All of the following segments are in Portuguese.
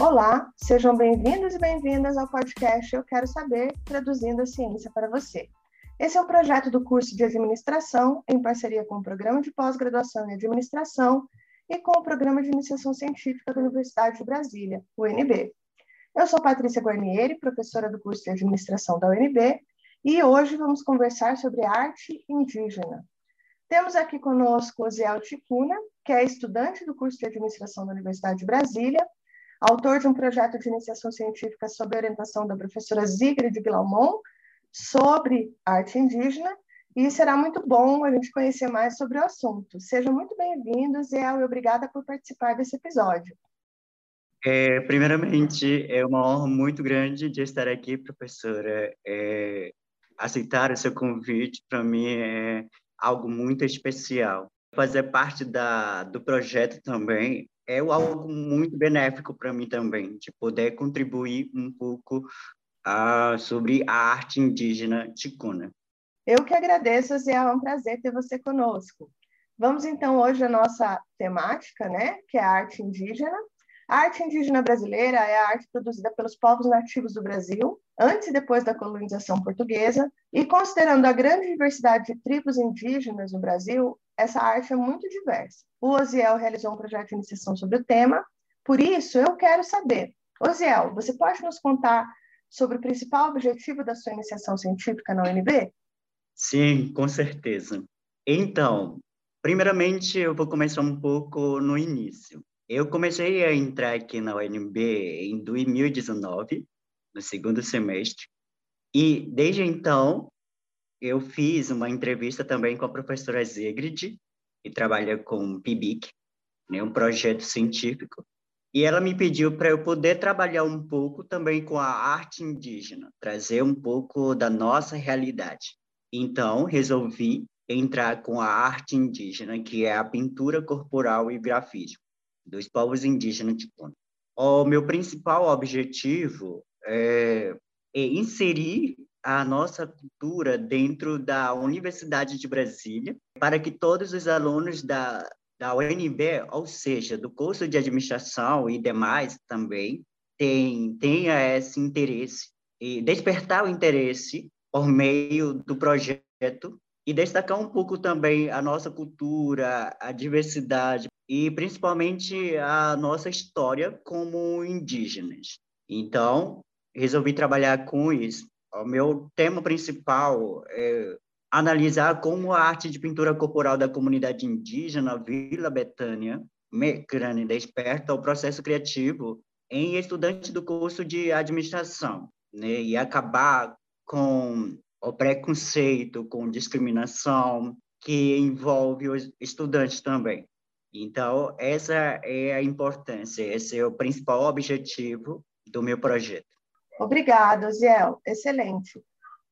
Olá, sejam bem-vindos e bem-vindas ao podcast Eu Quero Saber, traduzindo a ciência para você. Esse é o um projeto do curso de administração, em parceria com o Programa de Pós-Graduação em Administração e com o Programa de Iniciação Científica da Universidade de Brasília, UNB. Eu sou Patrícia Guarnieri, professora do curso de administração da UNB, e hoje vamos conversar sobre arte indígena. Temos aqui conosco o Ziel Ticuna, que é estudante do curso de administração da Universidade de Brasília autor de um projeto de iniciação científica sob orientação da professora Zigrid Glaumont sobre arte indígena, e será muito bom a gente conhecer mais sobre o assunto. Sejam muito bem-vindos e obrigada por participar desse episódio. É, primeiramente, é uma honra muito grande de estar aqui, professora. É, aceitar o seu convite, para mim, é algo muito especial. Fazer parte da, do projeto também é algo muito benéfico para mim também, de poder contribuir um pouco uh, sobre a arte indígena ticuna. Eu que agradeço, Zé, é um prazer ter você conosco. Vamos então hoje à nossa temática, né, que é a arte indígena. A arte indígena brasileira é a arte produzida pelos povos nativos do Brasil, antes e depois da colonização portuguesa, e considerando a grande diversidade de tribos indígenas no Brasil, essa arte é muito diversa. O Oziel realizou um projeto de iniciação sobre o tema, por isso eu quero saber, Oziel, você pode nos contar sobre o principal objetivo da sua iniciação científica na UNB? Sim, com certeza. Então, primeiramente eu vou começar um pouco no início. Eu comecei a entrar aqui na UNB em 2019, no segundo semestre, e desde então eu fiz uma entrevista também com a professora Zegrid, que trabalha com PIBIC, né, um projeto científico, e ela me pediu para eu poder trabalhar um pouco também com a arte indígena, trazer um pouco da nossa realidade. Então, resolvi entrar com a arte indígena, que é a pintura corporal e grafismo dos povos indígenas de Puna. O meu principal objetivo é, é inserir a nossa cultura dentro da Universidade de Brasília, para que todos os alunos da, da UNB, ou seja, do curso de administração e demais também, tenham tenha esse interesse e despertar o interesse por meio do projeto e destacar um pouco também a nossa cultura, a diversidade e principalmente a nossa história como indígenas. Então, resolvi trabalhar com isso. O meu tema principal é analisar como a arte de pintura corporal da comunidade indígena Vila Betânia, Mecrane, desperta o processo criativo em estudantes do curso de administração, né? e acabar com o preconceito, com discriminação que envolve os estudantes também. Então, essa é a importância, esse é o principal objetivo do meu projeto. Obrigada, Ziel. Excelente.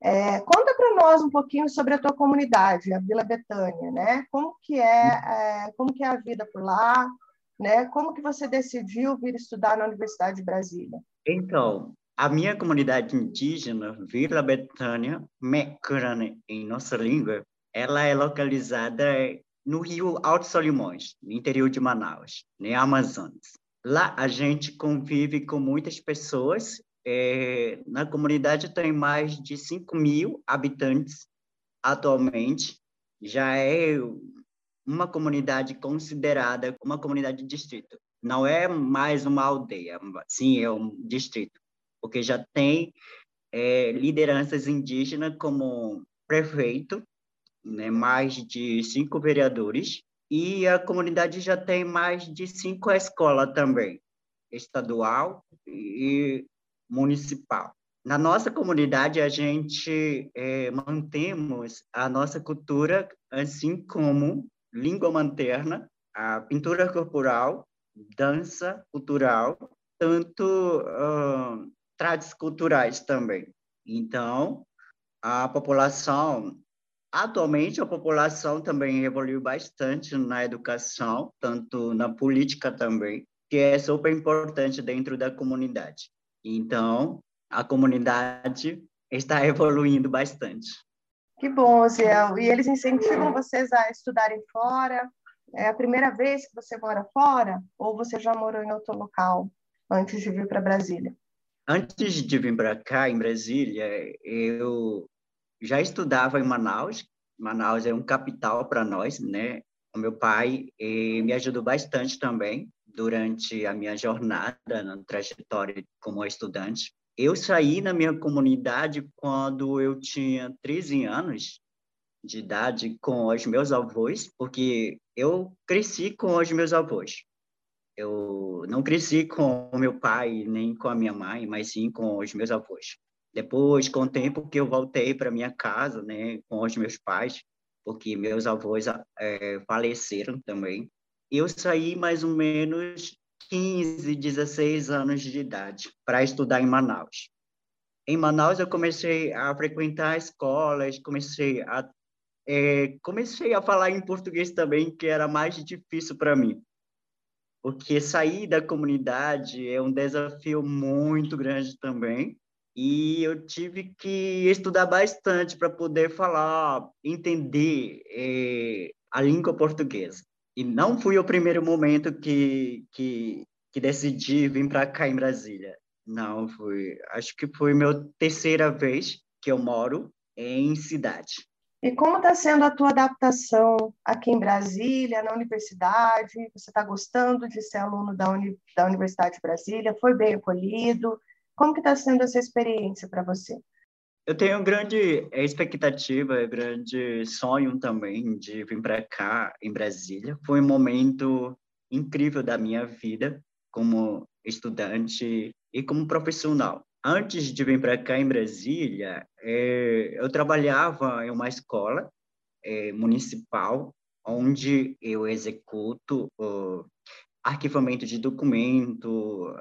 É, conta para nós um pouquinho sobre a tua comunidade, a Vila Betânia, né? Como que é, é, como que é a vida por lá, né? Como que você decidiu vir estudar na Universidade de Brasília? Então, a minha comunidade indígena, Vila Betânia, Mecrane, em nossa língua, ela é localizada no Rio Alto Solimões, no interior de Manaus, né, Amazonas. Lá a gente convive com muitas pessoas. É, na comunidade tem mais de 5 mil habitantes atualmente. Já é uma comunidade considerada uma comunidade de distrito. Não é mais uma aldeia, sim, é um distrito porque já tem é, lideranças indígenas como prefeito, né, mais de cinco vereadores, e a comunidade já tem mais de cinco escolas também, estadual e municipal. Na nossa comunidade, a gente é, mantemos a nossa cultura, assim como língua materna, a pintura corporal, dança cultural, tanto uh, culturais também. Então, a população, atualmente, a população também evoluiu bastante na educação, tanto na política também, que é super importante dentro da comunidade. Então, a comunidade está evoluindo bastante. Que bom, Ziel. E eles incentivam vocês a estudarem fora? É a primeira vez que você mora fora ou você já morou em outro local? antes de vir para Brasília? Antes de vir para cá, em Brasília, eu já estudava em Manaus. Manaus é um capital para nós, né? O meu pai me ajudou bastante também durante a minha jornada na trajetória como estudante. Eu saí na minha comunidade quando eu tinha 13 anos de idade com os meus avós, porque eu cresci com os meus avós. Eu não cresci com o meu pai nem com a minha mãe, mas sim com os meus avós. Depois, com o tempo que eu voltei para minha casa, né, com os meus pais, porque meus avós é, faleceram também, eu saí mais ou menos 15, 16 anos de idade para estudar em Manaus. Em Manaus eu comecei a frequentar escolas, comecei a é, comecei a falar em português também, que era mais difícil para mim. Porque sair da comunidade é um desafio muito grande também. E eu tive que estudar bastante para poder falar, entender é, a língua portuguesa. E não foi o primeiro momento que, que, que decidi vir para cá em Brasília. Não, foi. Acho que foi minha terceira vez que eu moro em cidade. E como está sendo a tua adaptação aqui em Brasília, na universidade? Você está gostando de ser aluno da, Uni, da Universidade de Brasília? Foi bem acolhido? Como que está sendo essa experiência para você? Eu tenho grande expectativa, grande sonho também de vir para cá, em Brasília. Foi um momento incrível da minha vida como estudante e como profissional antes de vir para cá em Brasília, é, eu trabalhava em uma escola é, municipal, onde eu executo arquivamento de documento,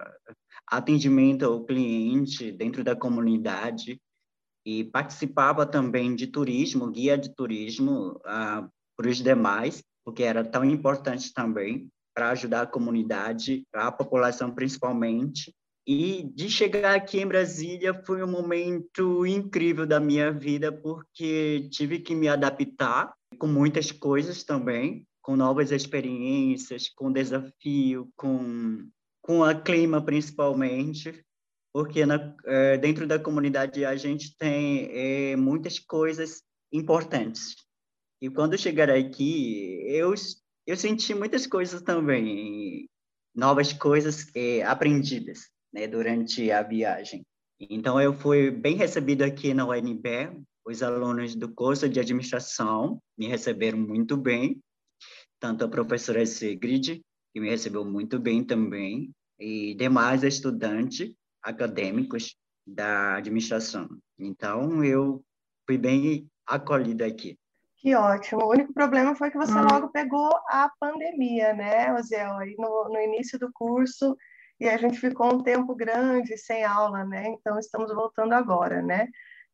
atendimento ao cliente dentro da comunidade e participava também de turismo, guia de turismo ah, para os demais, porque era tão importante também para ajudar a comunidade, a população principalmente, e de chegar aqui em Brasília foi um momento incrível da minha vida, porque tive que me adaptar com muitas coisas também, com novas experiências, com desafio, com, com a clima principalmente, porque na, é, dentro da comunidade a gente tem é, muitas coisas importantes. E quando chegar aqui, eu, eu senti muitas coisas também, novas coisas é, aprendidas né, durante a viagem. Então, eu fui bem recebido aqui na UNB, os alunos do curso de administração me receberam muito bem, tanto a professora Sigrid, que me recebeu muito bem também, e demais estudantes acadêmicos da administração. Então, eu fui bem acolhido aqui. Que ótimo. O único problema foi que você hum. logo pegou a pandemia, né, Oziel? Aí no, no início do curso, e a gente ficou um tempo grande sem aula, né? Então estamos voltando agora, né?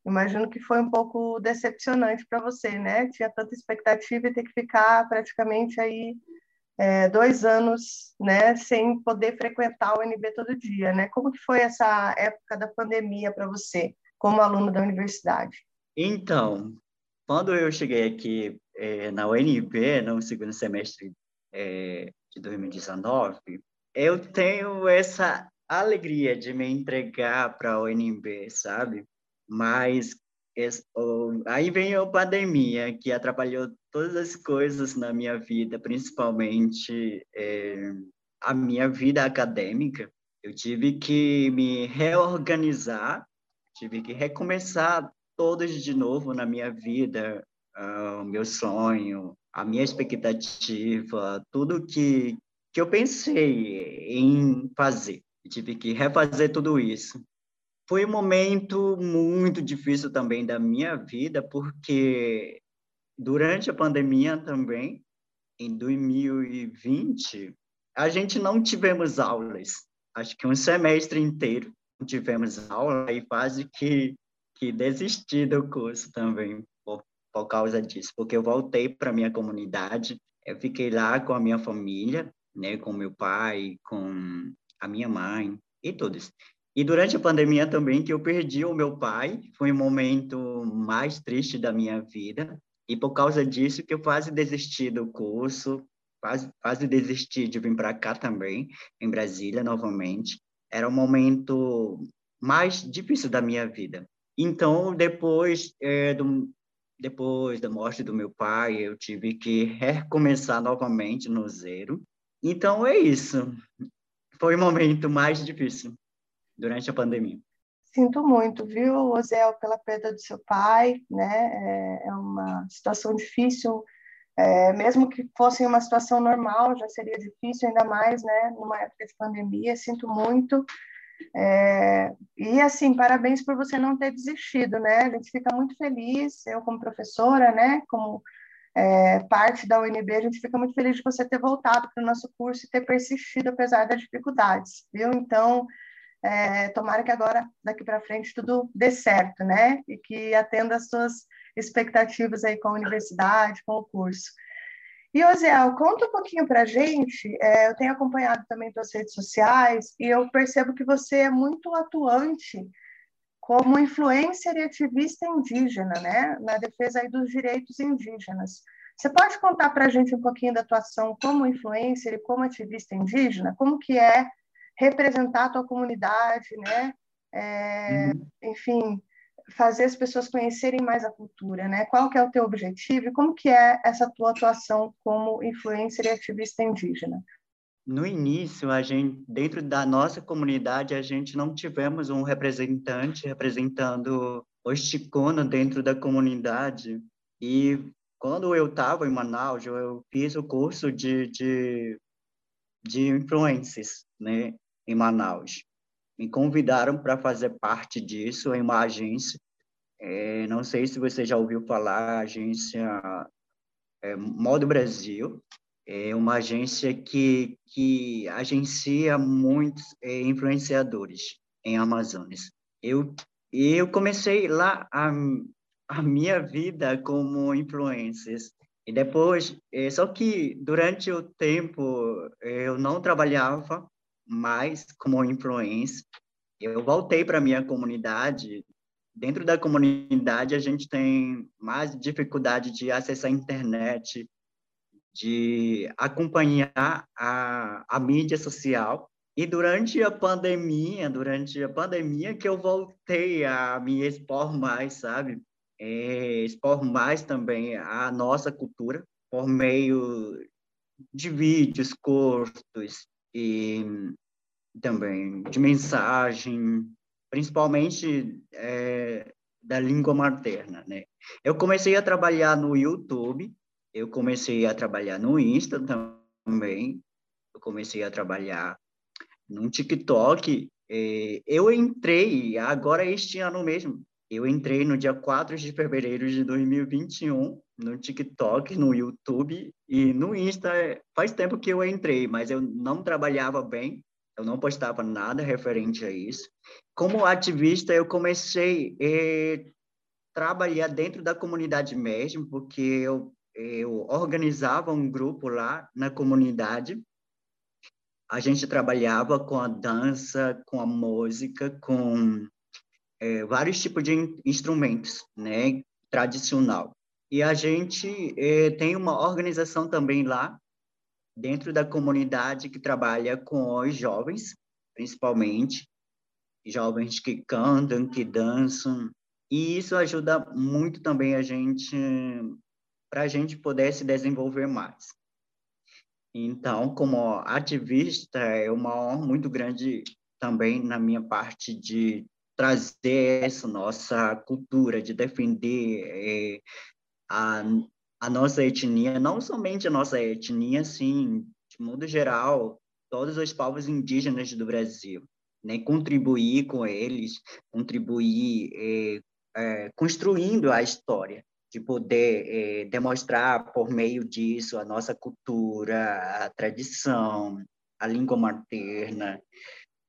Imagino que foi um pouco decepcionante para você, né? Tinha tanta expectativa e ter que ficar praticamente aí é, dois anos, né, sem poder frequentar o UNB todo dia, né? Como que foi essa época da pandemia para você, como aluno da universidade? Então, quando eu cheguei aqui é, na UNB, no segundo semestre é, de 2019, eu tenho essa alegria de me entregar para a UNB, sabe? Mas aí vem a pandemia, que atrapalhou todas as coisas na minha vida, principalmente é, a minha vida acadêmica. Eu tive que me reorganizar, tive que recomeçar todos de novo na minha vida, uh, o meu sonho, a minha expectativa, tudo que, que eu pensei em fazer. Tive que refazer tudo isso. Foi um momento muito difícil também da minha vida, porque durante a pandemia também, em 2020, a gente não tivemos aulas. Acho que um semestre inteiro não tivemos aula e quase que, que desisti do curso também por, por causa disso, porque eu voltei para minha comunidade, eu fiquei lá com a minha família, né, com meu pai, com a minha mãe e todos. E durante a pandemia também que eu perdi o meu pai, foi o momento mais triste da minha vida. E por causa disso que eu quase desisti do curso, quase, quase desisti de vir para cá também, em Brasília novamente. era o momento mais difícil da minha vida. Então, depois é, do, depois da morte do meu pai, eu tive que recomeçar novamente no zero. Então, é isso. Foi o momento mais difícil durante a pandemia. Sinto muito, viu, Ozel, pela perda do seu pai, né? É, é uma situação difícil, é, mesmo que fosse uma situação normal, já seria difícil, ainda mais, né? Numa época de pandemia. Sinto muito. É, e assim, parabéns por você não ter desistido, né? A gente fica muito feliz, eu como professora, né? Como é, parte da UNB, a gente fica muito feliz de você ter voltado para o nosso curso e ter persistido apesar das dificuldades, viu? Então, é, tomara que agora, daqui para frente, tudo dê certo, né? E que atenda às suas expectativas aí com a universidade, com o curso. E, Osiel, conta um pouquinho para a gente. É, eu tenho acompanhado também suas redes sociais e eu percebo que você é muito atuante como influencer e ativista indígena, né? Na defesa aí dos direitos indígenas. Você pode contar para a gente um pouquinho da atuação como influencer e como ativista indígena? Como que é representar a tua comunidade, né? É, uhum. Enfim, fazer as pessoas conhecerem mais a cultura, né? Qual que é o teu objetivo e como que é essa tua atuação como influencer e ativista indígena? No início, a gente, dentro da nossa comunidade, a gente não tivemos um representante representando o Chicona dentro da comunidade. E quando eu estava em Manaus, eu fiz o curso de, de, de influências, né, em Manaus me convidaram para fazer parte disso em uma agência. É, não sei se você já ouviu falar, agência é, Modo Brasil. É uma agência que, que agencia muitos é, influenciadores em Amazonas. Eu, eu comecei lá a, a minha vida como influencer. E depois, é, só que durante o tempo eu não trabalhava mais como influência. Eu voltei para minha comunidade. Dentro da comunidade, a gente tem mais dificuldade de acessar a internet, de acompanhar a, a mídia social. E durante a pandemia, durante a pandemia que eu voltei a me expor mais, sabe? É, expor mais também a nossa cultura por meio de vídeos curtos, e também de mensagem, principalmente é, da língua materna, né? Eu comecei a trabalhar no YouTube, eu comecei a trabalhar no Insta também, eu comecei a trabalhar no TikTok. eu entrei, agora este ano mesmo, eu entrei no dia 4 de fevereiro de 2021 no TikTok, no YouTube e no Insta. Faz tempo que eu entrei, mas eu não trabalhava bem, eu não postava nada referente a isso. Como ativista, eu comecei a eh, trabalhar dentro da comunidade mesmo, porque eu, eu organizava um grupo lá na comunidade. A gente trabalhava com a dança, com a música, com é, vários tipos de instrumentos, né, tradicional. E a gente é, tem uma organização também lá, dentro da comunidade, que trabalha com os jovens, principalmente, jovens que cantam, que dançam, e isso ajuda muito também a gente, para a gente poder se desenvolver mais. Então, como ativista, é uma honra muito grande também na minha parte de trazer essa nossa cultura, de defender é, a, a nossa etnia, não somente a nossa etnia, sim, de modo geral, todos os povos indígenas do Brasil, né? contribuir com eles, contribuir é, é, construindo a história, de poder é, demonstrar por meio disso a nossa cultura, a tradição, a língua materna,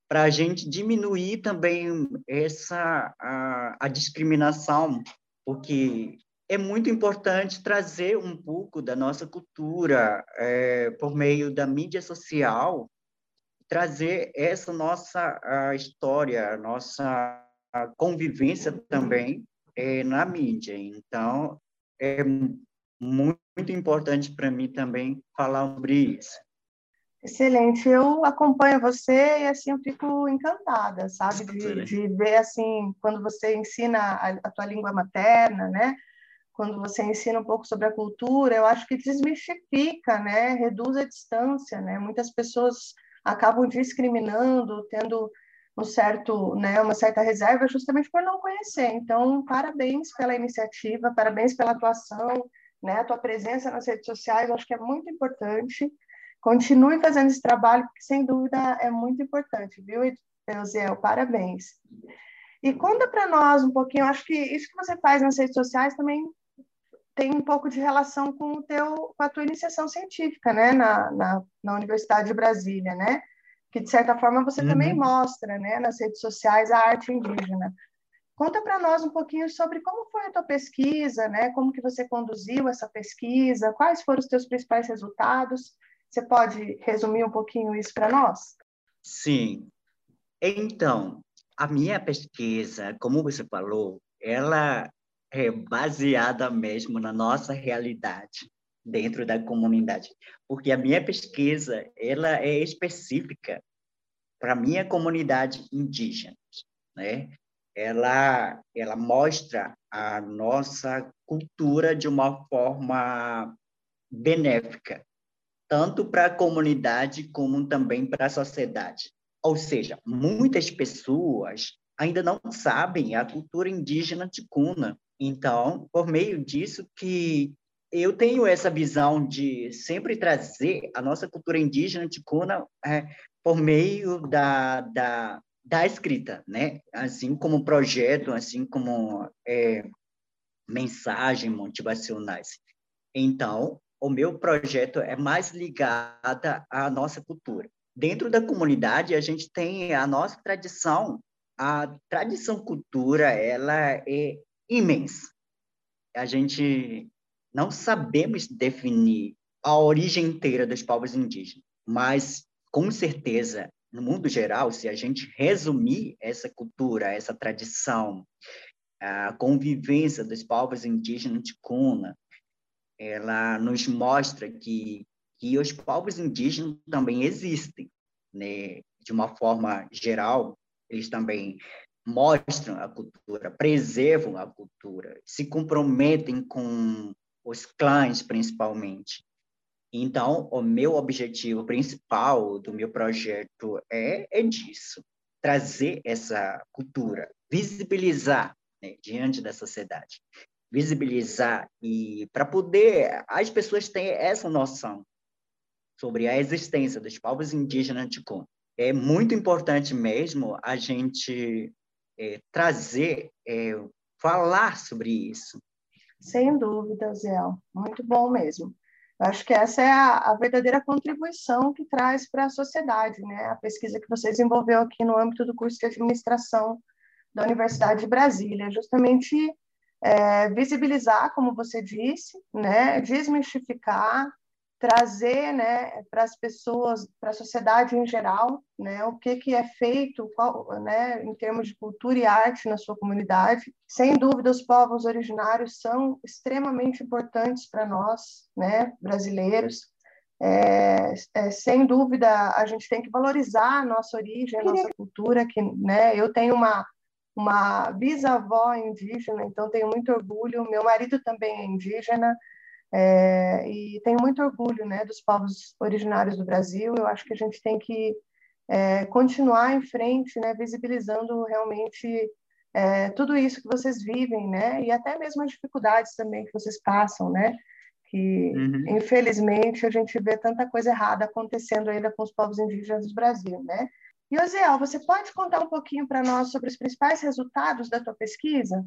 para a gente diminuir também essa a, a discriminação, porque é muito importante trazer um pouco da nossa cultura é, por meio da mídia social, trazer essa nossa a história, a nossa a convivência também é, na mídia. Então, é muito importante para mim também falar sobre isso. Excelente, eu acompanho você e assim eu fico encantada, sabe, de, de ver assim quando você ensina a, a tua língua materna, né? Quando você ensina um pouco sobre a cultura, eu acho que desmistifica, né? Reduz a distância, né? Muitas pessoas acabam discriminando, tendo um certo, né, uma certa reserva justamente por não conhecer. Então, parabéns pela iniciativa, parabéns pela atuação, né, a tua presença nas redes sociais, acho que é muito importante. Continue fazendo esse trabalho, porque sem dúvida é muito importante, viu, Eusiel? Parabéns. E conta para nós um pouquinho, acho que isso que você faz nas redes sociais também tem um pouco de relação com, o teu, com a tua iniciação científica, né, na, na, na Universidade de Brasília, né? Que, de certa forma, você uhum. também mostra, né, nas redes sociais, a arte indígena. Conta para nós um pouquinho sobre como foi a tua pesquisa, né? Como que você conduziu essa pesquisa, quais foram os teus principais resultados. Você pode resumir um pouquinho isso para nós? Sim. Então, a minha pesquisa, como você falou, ela é baseada mesmo na nossa realidade dentro da comunidade, porque a minha pesquisa ela é específica para minha comunidade indígena, né? Ela ela mostra a nossa cultura de uma forma benéfica, tanto para a comunidade como também para a sociedade. Ou seja, muitas pessoas ainda não sabem a cultura indígena ticuna, então, por meio disso que eu tenho essa visão de sempre trazer a nossa cultura indígena ticuna é, por meio da, da, da escrita, né? Assim como projeto, assim como é, mensagem motivacionais. Então, o meu projeto é mais ligado à nossa cultura. Dentro da comunidade, a gente tem a nossa tradição. A tradição cultura, ela é imensa. A gente não sabemos definir a origem inteira dos povos indígenas, mas com certeza, no mundo geral, se a gente resumir essa cultura, essa tradição, a convivência dos povos indígenas de Cuna, ela nos mostra que que os povos indígenas também existem, né? De uma forma geral, eles também mostram a cultura, preservam a cultura, se comprometem com os clãs, principalmente. Então, o meu objetivo principal do meu projeto é, é disso, trazer essa cultura, visibilizar né, diante da sociedade, visibilizar e para poder as pessoas terem essa noção sobre a existência dos povos indígenas de Congo. É muito importante mesmo a gente é, trazer, é, falar sobre isso. Sem dúvida, Zé, muito bom mesmo. Eu acho que essa é a, a verdadeira contribuição que traz para a sociedade, né? A pesquisa que você desenvolveu aqui no âmbito do curso de administração da Universidade de Brasília, justamente é, visibilizar, como você disse, né? Desmistificar trazer né, para as pessoas, para a sociedade em geral, né, o que, que é feito qual, né, em termos de cultura e arte na sua comunidade. Sem dúvida, os povos originários são extremamente importantes para nós, né, brasileiros. É, é, sem dúvida, a gente tem que valorizar a nossa origem, a nossa cultura. Que, né, eu tenho uma, uma bisavó indígena, então tenho muito orgulho. Meu marido também é indígena. É, e tenho muito orgulho né, dos povos originários do Brasil. Eu acho que a gente tem que é, continuar em frente, né, visibilizando realmente é, tudo isso que vocês vivem, né, e até mesmo as dificuldades também que vocês passam, né, que uhum. infelizmente a gente vê tanta coisa errada acontecendo ainda com os povos indígenas do Brasil, né. E Osiel, você pode contar um pouquinho para nós sobre os principais resultados da tua pesquisa?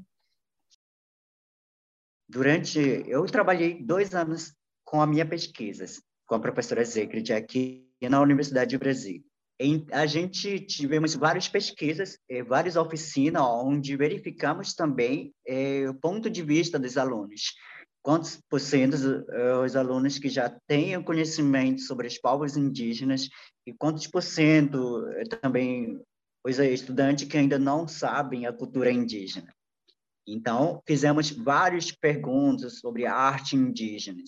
Durante, eu trabalhei dois anos com a minha pesquisa, com a professora Zegrid aqui na Universidade de Brasília. Em, a gente tivemos várias pesquisas, eh, várias oficinas, onde verificamos também eh, o ponto de vista dos alunos. Quantos por cento eh, os alunos que já têm conhecimento sobre os povos indígenas e quantos por cento também os estudantes que ainda não sabem a cultura indígena. Então, fizemos várias perguntas sobre arte indígena.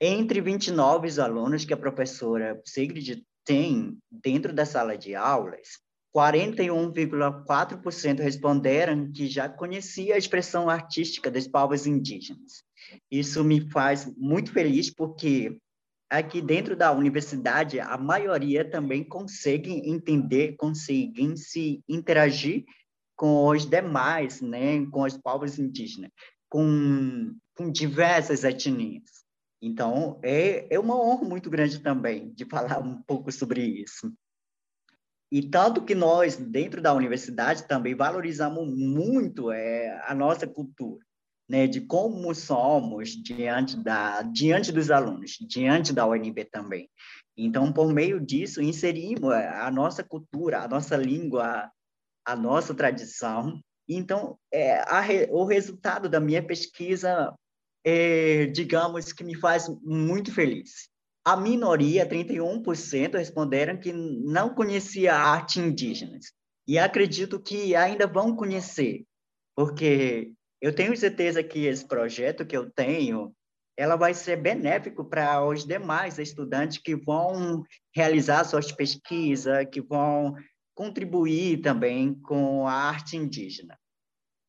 Entre 29 alunos que a professora Sigrid tem dentro da sala de aulas, 41,4% responderam que já conhecia a expressão artística dos povos indígenas. Isso me faz muito feliz porque aqui dentro da universidade a maioria também consegue entender, conseguem se interagir com os demais, né, com os povos indígenas, com, com diversas etnias. Então, é, é uma honra muito grande também de falar um pouco sobre isso. E tanto que nós, dentro da universidade, também valorizamos muito é, a nossa cultura, né, de como somos diante, da, diante dos alunos, diante da UNB também. Então, por meio disso, inserimos é, a nossa cultura, a nossa língua, a nossa tradição. Então, é, a, o resultado da minha pesquisa, é, digamos, que me faz muito feliz. A minoria, 31%, responderam que não conhecia a arte indígena. E acredito que ainda vão conhecer, porque eu tenho certeza que esse projeto que eu tenho, ela vai ser benéfico para os demais estudantes que vão realizar suas pesquisas, que vão contribuir também com a arte indígena.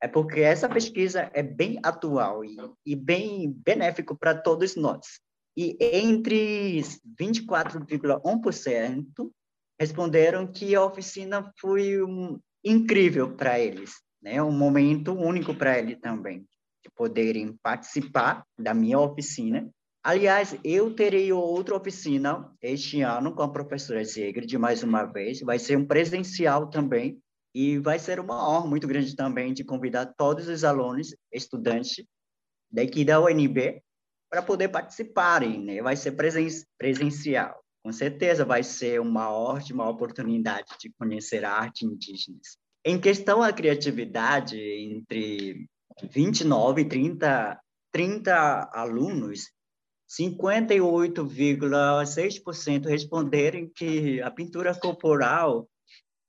É porque essa pesquisa é bem atual e, e bem benéfico para todos nós. E entre 24,1% responderam que a oficina foi um, incrível para eles, né? Um momento único para eles também, de poderem participar da minha oficina. Aliás, eu terei outra oficina este ano com a professora Zegrid, mais uma vez. Vai ser um presencial também, e vai ser uma honra muito grande também de convidar todos os alunos, estudantes daqui da UNB para poder participarem, né? Vai ser presen presencial. Com certeza vai ser uma ótima oportunidade de conhecer a arte indígena. Em questão à criatividade, entre 29 e 30, 30 alunos, 58,6% responderam que a pintura corporal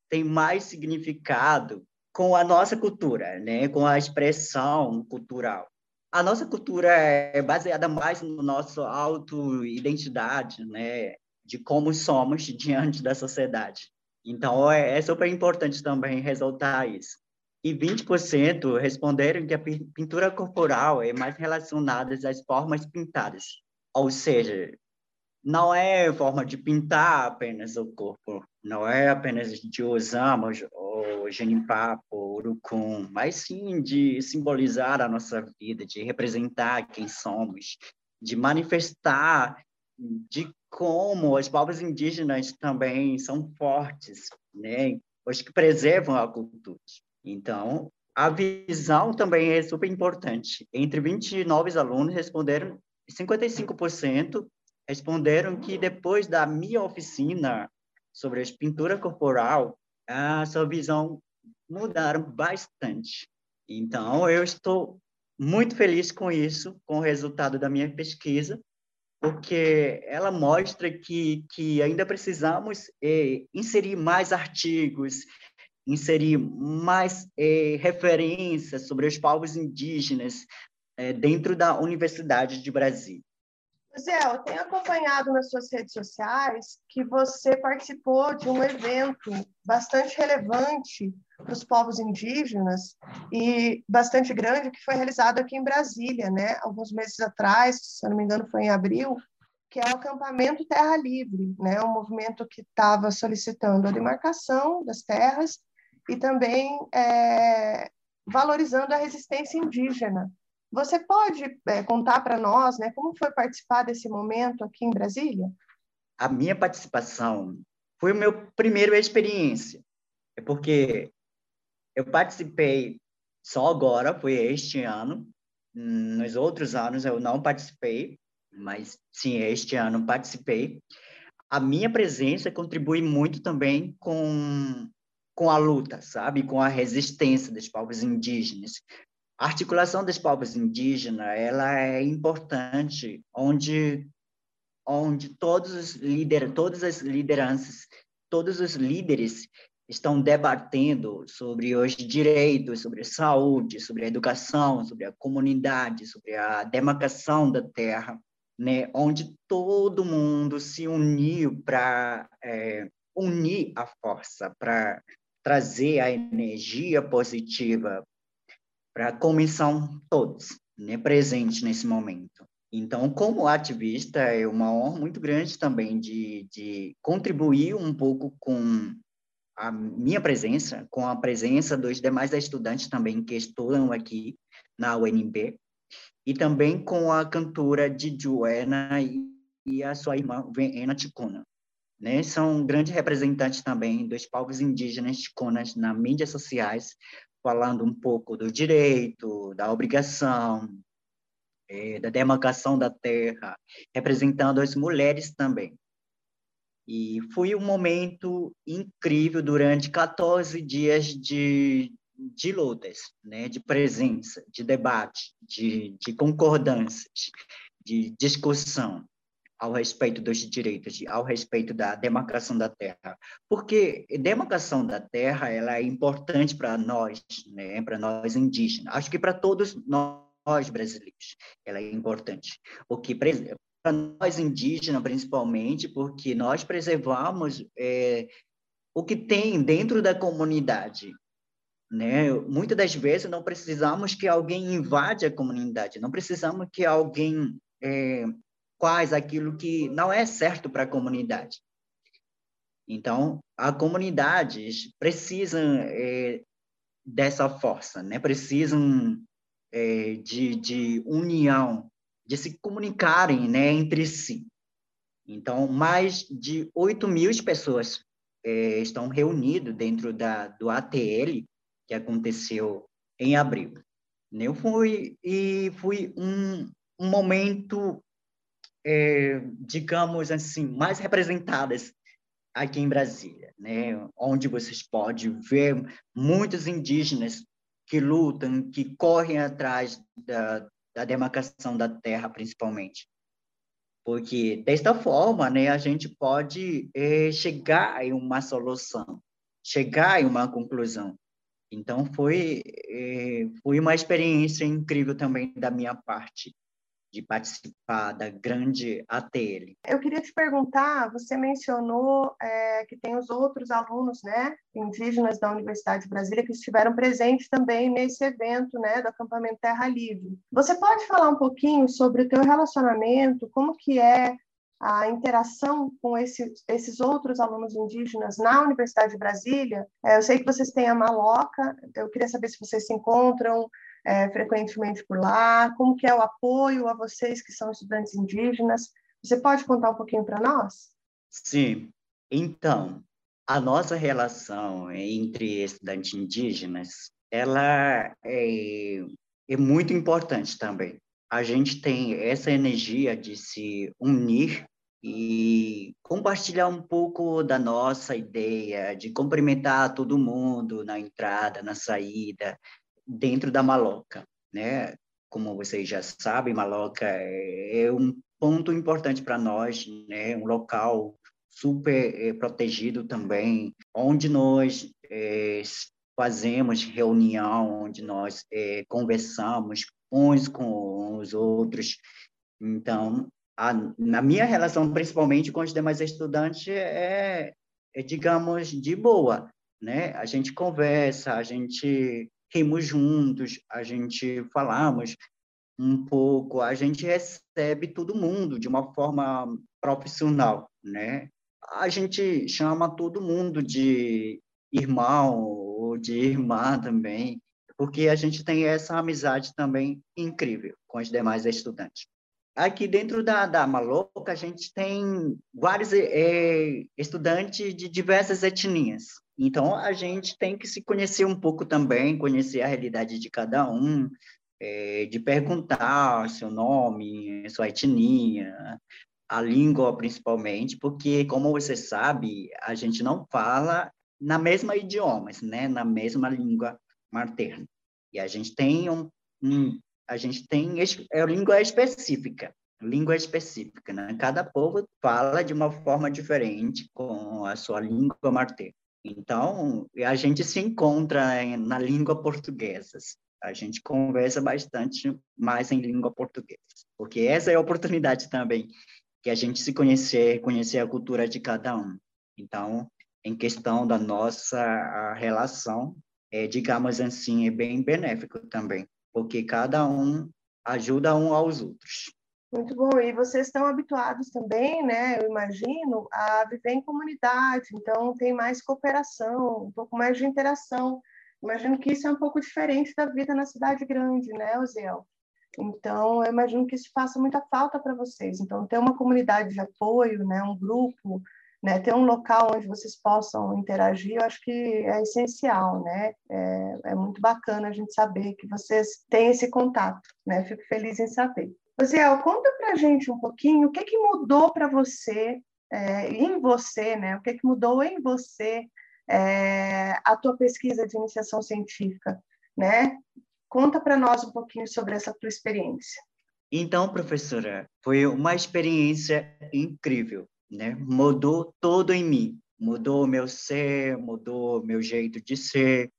tem mais significado com a nossa cultura, né? com a expressão cultural a nossa cultura é baseada mais no nosso auto-identidade, né? De como somos diante da sociedade. Então, é, é super importante também ressaltar isso. E 20% responderam que a pintura corporal é mais relacionada às formas pintadas. Ou seja, não é forma de pintar apenas o corpo, não é apenas de usamos o genipapo, urucum, mas sim de simbolizar a nossa vida, de representar quem somos, de manifestar de como os povos indígenas também são fortes, né? Os que preservam a cultura. Então, a visão também é super importante. Entre 29 alunos responderam, 55% responderam que depois da minha oficina sobre a pintura corporal, a sua visão mudaram bastante. Então, eu estou muito feliz com isso, com o resultado da minha pesquisa, porque ela mostra que, que ainda precisamos é, inserir mais artigos, inserir mais é, referências sobre os povos indígenas é, dentro da Universidade de Brasília. Zé, eu tenho acompanhado nas suas redes sociais que você participou de um evento bastante relevante para os povos indígenas e bastante grande que foi realizado aqui em Brasília, né? Alguns meses atrás, se eu não me engano, foi em abril, que é o acampamento Terra Livre, né? Um movimento que estava solicitando a demarcação das terras e também é, valorizando a resistência indígena você pode é, contar para nós né, como foi participar desse momento aqui em Brasília? A minha participação foi o meu primeiro experiência, é porque eu participei só agora, foi este ano. Nos outros anos eu não participei, mas sim, este ano participei. A minha presença contribui muito também com com a luta, sabe, com a resistência dos povos indígenas, a articulação dos povos indígenas ela é importante, onde onde todos os líderes, todas as lideranças, todos os líderes estão debatendo sobre os direitos, sobre a saúde, sobre a educação, sobre a comunidade, sobre a demarcação da terra. né, onde todo mundo se uniu para é, unir a força, para trazer a energia positiva para a comissão todos, né, presente nesse momento. Então, como ativista, é uma honra muito grande também de, de contribuir um pouco com a minha presença, com a presença dos demais estudantes também que estudam aqui na UNB, e também com a cantora de Joana e a sua irmã Vena Ticuna. Né? São grandes representantes também dos povos indígenas ticonas nas mídias sociais, falando um pouco do direito, da obrigação, é, da demarcação da terra, representando as mulheres também. E foi um momento incrível durante 14 dias de, de lutas, né, de presença, de debate, de, de concordâncias, de discussão ao respeito dos direitos, ao respeito da demarcação da terra, porque demarcação da terra ela é importante para nós, né, para nós indígenas, acho que para todos nós brasileiros, ela é importante, porque para nós indígenas, principalmente, porque nós preservamos é, o que tem dentro da comunidade. Né? Muitas das vezes não precisamos que alguém invade a comunidade, não precisamos que alguém é, faz aquilo que não é certo para a comunidade. Então, as comunidades precisam é, dessa força, né? precisam é, de, de união de se comunicarem né, entre si. Então, mais de 8 mil pessoas é, estão reunidas dentro da, do ATL, que aconteceu em abril. Eu fui, e foi um, um momento, é, digamos assim, mais representadas aqui em Brasília, né? onde vocês podem ver muitos indígenas que lutam, que correm atrás da, da demarcação da terra, principalmente. Porque, desta forma, né, a gente pode é, chegar em uma solução, chegar em uma conclusão. Então, foi, é, foi uma experiência incrível também da minha parte de participar da grande ATL. Eu queria te perguntar, você mencionou é, que tem os outros alunos, né, indígenas da Universidade de Brasília que estiveram presentes também nesse evento, né, do acampamento Terra Livre. Você pode falar um pouquinho sobre o teu relacionamento, como que é a interação com esse, esses outros alunos indígenas na Universidade de Brasília. É, eu sei que vocês têm a Maloca, eu queria saber se vocês se encontram é, frequentemente por lá, como que é o apoio a vocês que são estudantes indígenas. Você pode contar um pouquinho para nós? Sim. Então, a nossa relação entre estudantes indígenas, ela é, é muito importante também. A gente tem essa energia de se unir e compartilhar um pouco da nossa ideia, de cumprimentar todo mundo na entrada, na saída, dentro da Maloca, né? Como vocês já sabem, Maloca é, é um ponto importante para nós, né? Um local super é, protegido também, onde nós é, fazemos reunião, onde nós é, conversamos uns com os outros. Então, a, na minha relação, principalmente com os demais estudantes, é, é, digamos, de boa, né? A gente conversa, a gente rimos juntos, a gente falamos um pouco, a gente recebe todo mundo de uma forma profissional, né? A gente chama todo mundo de irmão ou de irmã também, porque a gente tem essa amizade também incrível com os demais estudantes. Aqui dentro da, da Maloca, a gente tem vários é, estudantes de diversas etnias, então, a gente tem que se conhecer um pouco também, conhecer a realidade de cada um, é, de perguntar seu nome, sua etnia, a língua principalmente, porque, como você sabe, a gente não fala na mesma idioma, né? na mesma língua materna. E a gente tem um, um a gente tem é língua específica, língua específica, né? Cada povo fala de uma forma diferente com a sua língua materna. Então, a gente se encontra na língua portuguesa. a gente conversa bastante mais em língua portuguesa, porque essa é a oportunidade também que a gente se conhecer, conhecer a cultura de cada um. Então, em questão da nossa relação, é, digamos assim, é bem benéfico também, porque cada um ajuda um aos outros. Muito bom. E vocês estão habituados também, né? Eu imagino, a viver em comunidade, então tem mais cooperação, um pouco mais de interação. Imagino que isso é um pouco diferente da vida na cidade grande, né, Oziel? Então, eu imagino que isso faça muita falta para vocês. Então, ter uma comunidade de apoio, né, um grupo, né, ter um local onde vocês possam interagir, eu acho que é essencial, né? É, é muito bacana a gente saber que vocês têm esse contato, né? Fico feliz em saber. Osiel, conta para a gente um pouquinho o que, que mudou para você, é, em você, né? O que, que mudou em você é, a tua pesquisa de iniciação científica, né? Conta para nós um pouquinho sobre essa tua experiência. Então, professora, foi uma experiência incrível, né? Mudou todo em mim, mudou o meu ser, mudou o meu jeito de ser,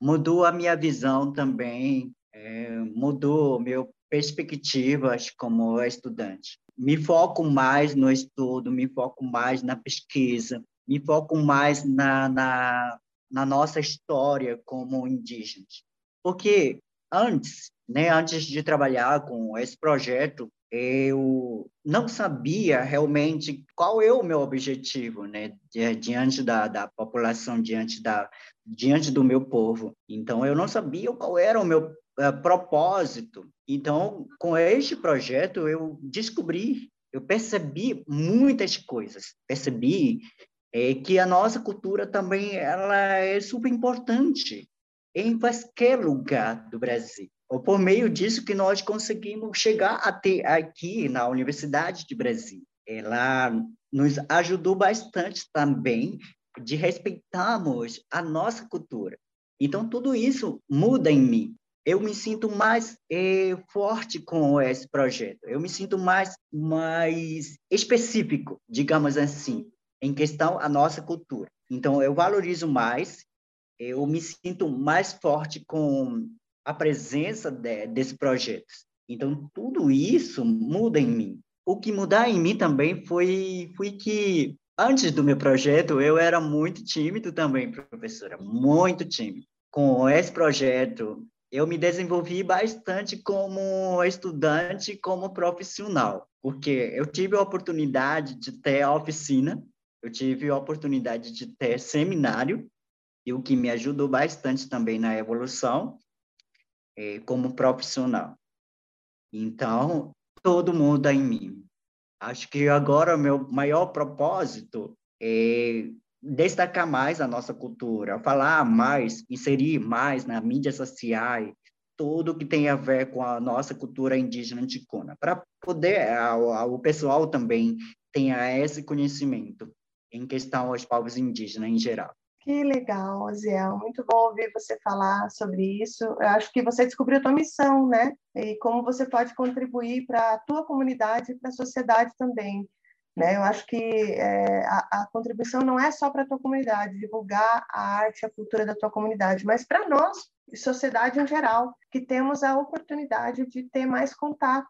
mudou a minha visão também, é, mudou meu perspectivas como estudante. Me foco mais no estudo, me foco mais na pesquisa, me foco mais na, na, na nossa história como indígenas. Porque antes, né, antes de trabalhar com esse projeto, eu não sabia realmente qual é o meu objetivo, né, diante da, da população, diante da diante do meu povo. Então eu não sabia qual era o meu uh, propósito. Então, com este projeto eu descobri, eu percebi muitas coisas. Percebi é, que a nossa cultura também ela é super importante em qualquer lugar do Brasil. Por meio disso que nós conseguimos chegar até aqui na Universidade de Brasil. Ela nos ajudou bastante também de respeitarmos a nossa cultura. Então, tudo isso muda em mim. Eu me sinto mais é, forte com esse projeto. Eu me sinto mais, mais específico, digamos assim, em questão a nossa cultura. Então, eu valorizo mais eu me sinto mais forte com a presença de, desse projeto. Então, tudo isso muda em mim. O que mudar em mim também foi, foi que, antes do meu projeto, eu era muito tímido também, professora, muito tímido. Com esse projeto, eu me desenvolvi bastante como estudante, como profissional, porque eu tive a oportunidade de ter a oficina, eu tive a oportunidade de ter seminário, e o que me ajudou bastante também na evolução é, como profissional. Então, todo muda em mim. Acho que agora meu maior propósito é destacar mais a nossa cultura, falar mais, inserir mais na mídia social, tudo que tem a ver com a nossa cultura indígena ticuna, para poder a, a, o pessoal também tenha esse conhecimento em questão aos povos indígenas em geral. Que legal, Aziel. Muito bom ouvir você falar sobre isso. Eu acho que você descobriu a tua missão, né? E como você pode contribuir para a tua comunidade e para a sociedade também. Né? Eu acho que é, a, a, contribuição não é só para a tua comunidade, divulgar a arte, a cultura da tua comunidade, mas para nós, sociedade em geral, que temos a oportunidade de ter mais contato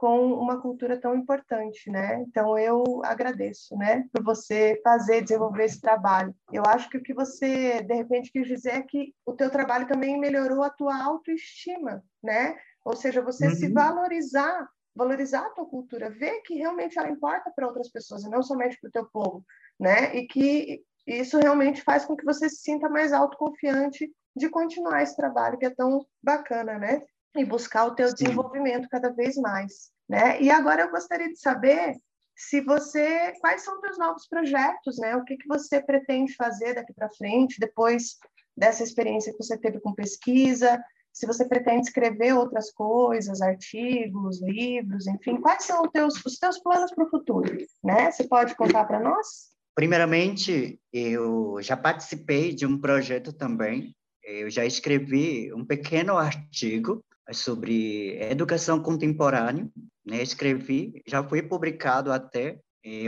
com uma cultura tão importante, né? Então eu agradeço, né, por você fazer, desenvolver esse trabalho. Eu acho que o que você de repente quis dizer é que o teu trabalho também melhorou a tua autoestima, né? Ou seja, você uhum. se valorizar, valorizar a tua cultura, ver que realmente ela importa para outras pessoas e não somente para o teu povo, né? E que isso realmente faz com que você se sinta mais autoconfiante de continuar esse trabalho que é tão bacana, né? E buscar o teu Sim. desenvolvimento cada vez mais, né? E agora eu gostaria de saber se você, quais são os teus novos projetos, né? O que que você pretende fazer daqui para frente, depois dessa experiência que você teve com pesquisa? Se você pretende escrever outras coisas, artigos, livros, enfim, quais são os teus, os teus planos para o futuro, né? Você pode contar para nós? Primeiramente, eu já participei de um projeto também. Eu já escrevi um pequeno artigo sobre educação contemporânea, né? Escrevi, já foi publicado até,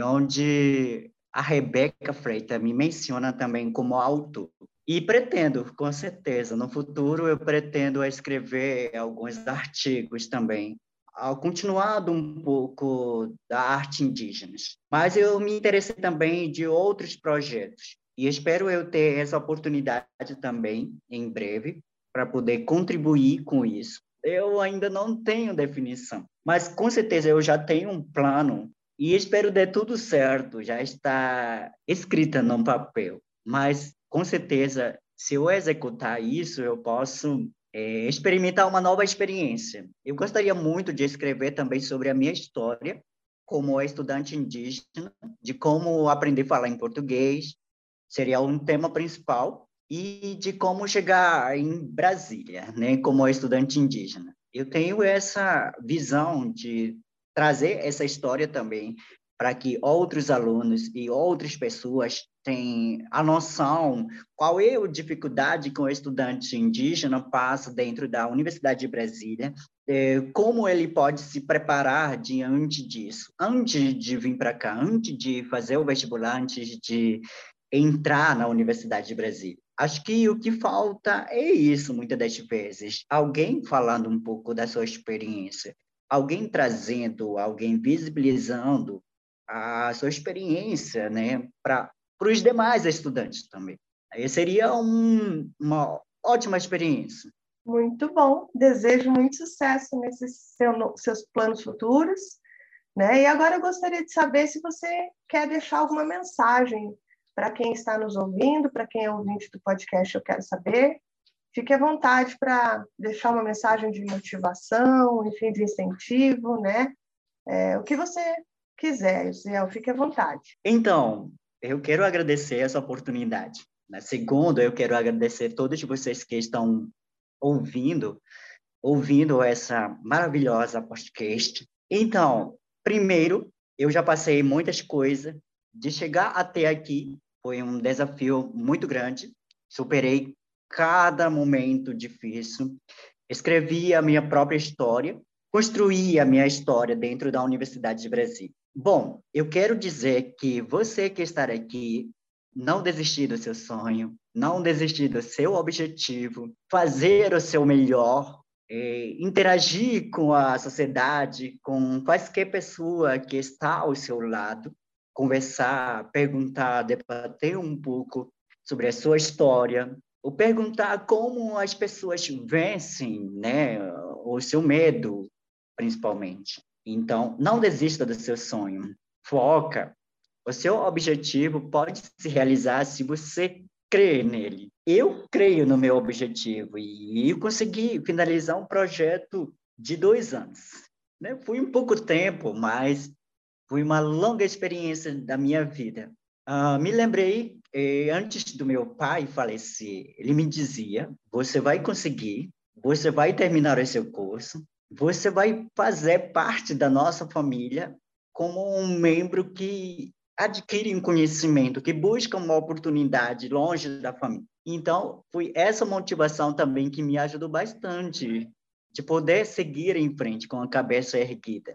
onde a Rebeca Freitas me menciona também como autor. E pretendo, com certeza, no futuro eu pretendo escrever alguns artigos também, ao continuado um pouco da arte indígena. Mas eu me interessei também de outros projetos e espero eu ter essa oportunidade também em breve para poder contribuir com isso. Eu ainda não tenho definição, mas com certeza eu já tenho um plano e espero dar tudo certo, já está escrita no papel. Mas com certeza, se eu executar isso, eu posso é, experimentar uma nova experiência. Eu gostaria muito de escrever também sobre a minha história como estudante indígena, de como aprender a falar em português, seria um tema principal, e de como chegar em Brasília, né, como estudante indígena. Eu tenho essa visão de trazer essa história também para que outros alunos e outras pessoas tenham a noção qual é a dificuldade que o estudante indígena passa dentro da Universidade de Brasília, é, como ele pode se preparar diante disso, antes de vir para cá, antes de fazer o vestibular, antes de entrar na Universidade de Brasília. Acho que o que falta é isso, muitas das vezes. Alguém falando um pouco da sua experiência, alguém trazendo, alguém visibilizando a sua experiência, né, para os demais estudantes também. Aí seria um, uma ótima experiência. Muito bom. Desejo muito sucesso nesses seu, seus planos futuros. Né? E agora eu gostaria de saber se você quer deixar alguma mensagem para quem está nos ouvindo, para quem é ouvinte do podcast, eu quero saber. Fique à vontade para deixar uma mensagem de motivação, enfim, de incentivo, né? É, o que você quiser, Israel, fique à vontade. Então, eu quero agradecer essa oportunidade. Né? Segundo, eu quero agradecer a todos vocês que estão ouvindo, ouvindo essa maravilhosa podcast. Então, primeiro, eu já passei muitas coisas. De chegar até aqui foi um desafio muito grande. Superei cada momento difícil. Escrevi a minha própria história, construí a minha história dentro da Universidade de Brasília. Bom, eu quero dizer que você que está aqui, não desistir do seu sonho, não desistir do seu objetivo, fazer o seu melhor, é, interagir com a sociedade, com qualquer pessoa que está ao seu lado, conversar, perguntar, debater um pouco sobre a sua história, ou perguntar como as pessoas vencem né, o seu medo, principalmente. Então, não desista do seu sonho. Foca. O seu objetivo pode se realizar se você crê nele. Eu creio no meu objetivo e eu consegui finalizar um projeto de dois anos. Né? Foi um pouco tempo, mas foi uma longa experiência da minha vida. Uh, me lembrei, eh, antes do meu pai falecer, ele me dizia: você vai conseguir, você vai terminar o seu curso, você vai fazer parte da nossa família como um membro que adquire um conhecimento, que busca uma oportunidade longe da família. Então, foi essa motivação também que me ajudou bastante de poder seguir em frente com a cabeça erguida.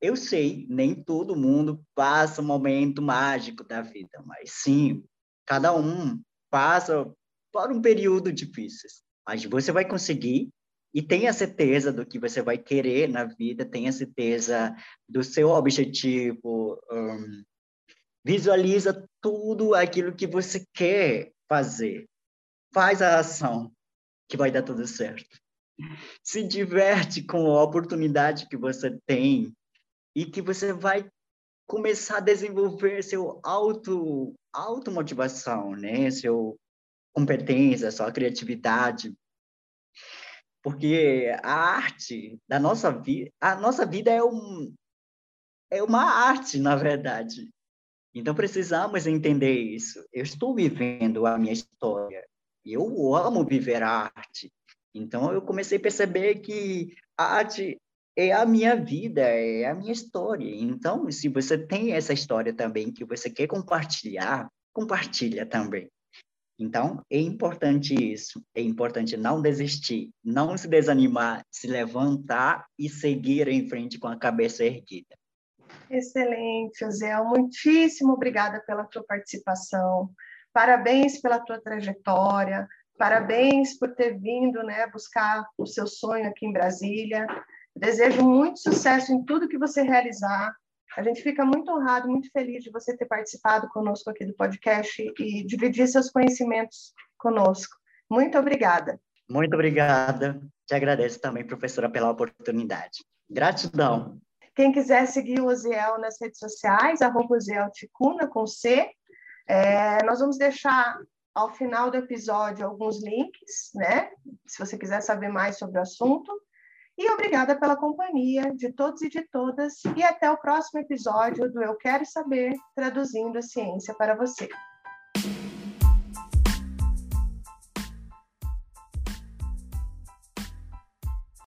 Eu sei, nem todo mundo passa um momento mágico da vida, mas sim, cada um passa por um período difícil. Mas você vai conseguir e tenha certeza do que você vai querer na vida, tenha certeza do seu objetivo, um, visualiza tudo aquilo que você quer fazer. Faz a ação, que vai dar tudo certo. Se diverte com a oportunidade que você tem e que você vai começar a desenvolver seu auto automotivação, né? Seu competência, sua criatividade porque a arte da nossa vida, a nossa vida é, um, é uma arte, na verdade. Então precisamos entender isso. Eu estou vivendo a minha história. Eu amo viver a arte. Então eu comecei a perceber que a arte é a minha vida, é a minha história. Então, se você tem essa história também que você quer compartilhar, compartilha também. Então, é importante isso, é importante não desistir, não se desanimar, se levantar e seguir em frente com a cabeça erguida. Excelente, Zé. Muitíssimo obrigada pela tua participação. Parabéns pela tua trajetória, parabéns por ter vindo né, buscar o seu sonho aqui em Brasília. Desejo muito sucesso em tudo que você realizar. A gente fica muito honrado, muito feliz de você ter participado conosco aqui do podcast e dividir seus conhecimentos conosco. Muito obrigada. Muito obrigada. Te agradeço também, professora, pela oportunidade. Gratidão. Quem quiser seguir o Oziel nas redes sociais, arroba Oziel Ticuna, com C. É, nós vamos deixar ao final do episódio alguns links, né? Se você quiser saber mais sobre o assunto. E obrigada pela companhia de todos e de todas. E até o próximo episódio do Eu Quero Saber, traduzindo a ciência para você.